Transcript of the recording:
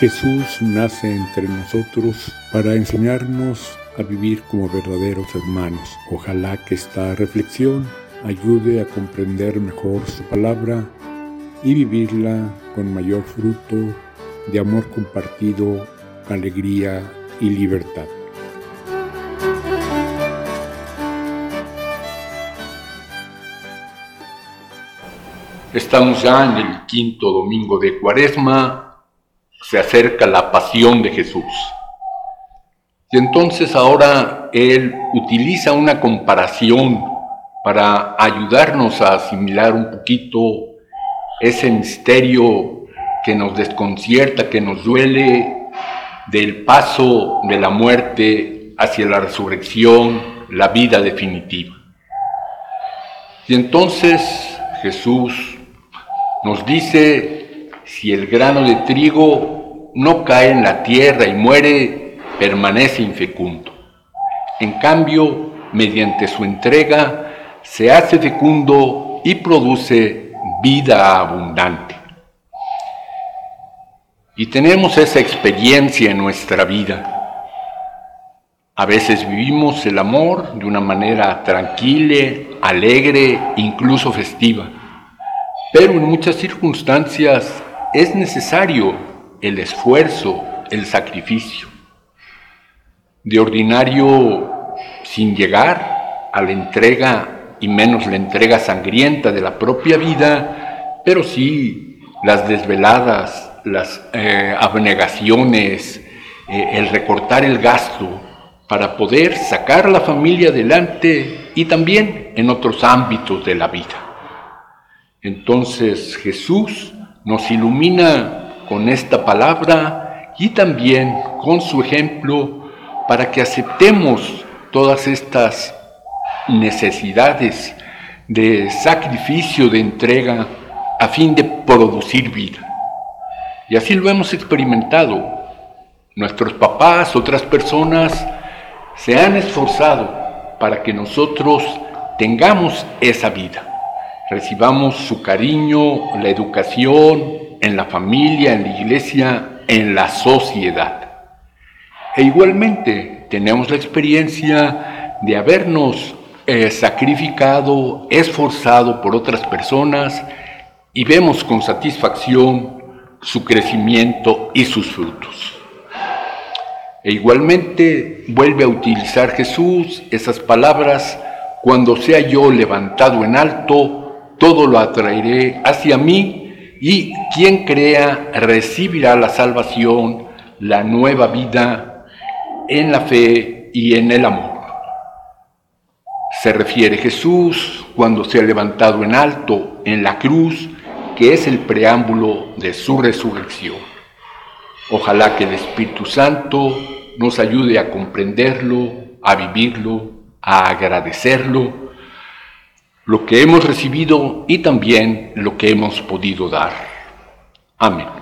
Jesús nace entre nosotros para enseñarnos a vivir como verdaderos hermanos. Ojalá que esta reflexión ayude a comprender mejor su palabra y vivirla con mayor fruto de amor compartido, alegría y libertad. Estamos ya en el quinto domingo de Cuaresma se acerca la pasión de Jesús. Y entonces ahora Él utiliza una comparación para ayudarnos a asimilar un poquito ese misterio que nos desconcierta, que nos duele del paso de la muerte hacia la resurrección, la vida definitiva. Y entonces Jesús nos dice si el grano de trigo no cae en la tierra y muere, permanece infecundo. En cambio, mediante su entrega, se hace fecundo y produce vida abundante. Y tenemos esa experiencia en nuestra vida. A veces vivimos el amor de una manera tranquila, alegre, incluso festiva. Pero en muchas circunstancias es necesario el esfuerzo, el sacrificio. De ordinario, sin llegar a la entrega y menos la entrega sangrienta de la propia vida, pero sí las desveladas, las eh, abnegaciones, eh, el recortar el gasto para poder sacar a la familia adelante y también en otros ámbitos de la vida. Entonces Jesús nos ilumina con esta palabra y también con su ejemplo para que aceptemos todas estas necesidades de sacrificio, de entrega, a fin de producir vida. Y así lo hemos experimentado. Nuestros papás, otras personas, se han esforzado para que nosotros tengamos esa vida recibamos su cariño, la educación, en la familia, en la iglesia, en la sociedad. E igualmente tenemos la experiencia de habernos eh, sacrificado, esforzado por otras personas y vemos con satisfacción su crecimiento y sus frutos. E igualmente vuelve a utilizar Jesús esas palabras, cuando sea yo levantado en alto, todo lo atraeré hacia mí y quien crea recibirá la salvación, la nueva vida en la fe y en el amor. Se refiere Jesús cuando se ha levantado en alto en la cruz, que es el preámbulo de su resurrección. Ojalá que el Espíritu Santo nos ayude a comprenderlo, a vivirlo, a agradecerlo lo que hemos recibido y también lo que hemos podido dar. Amén.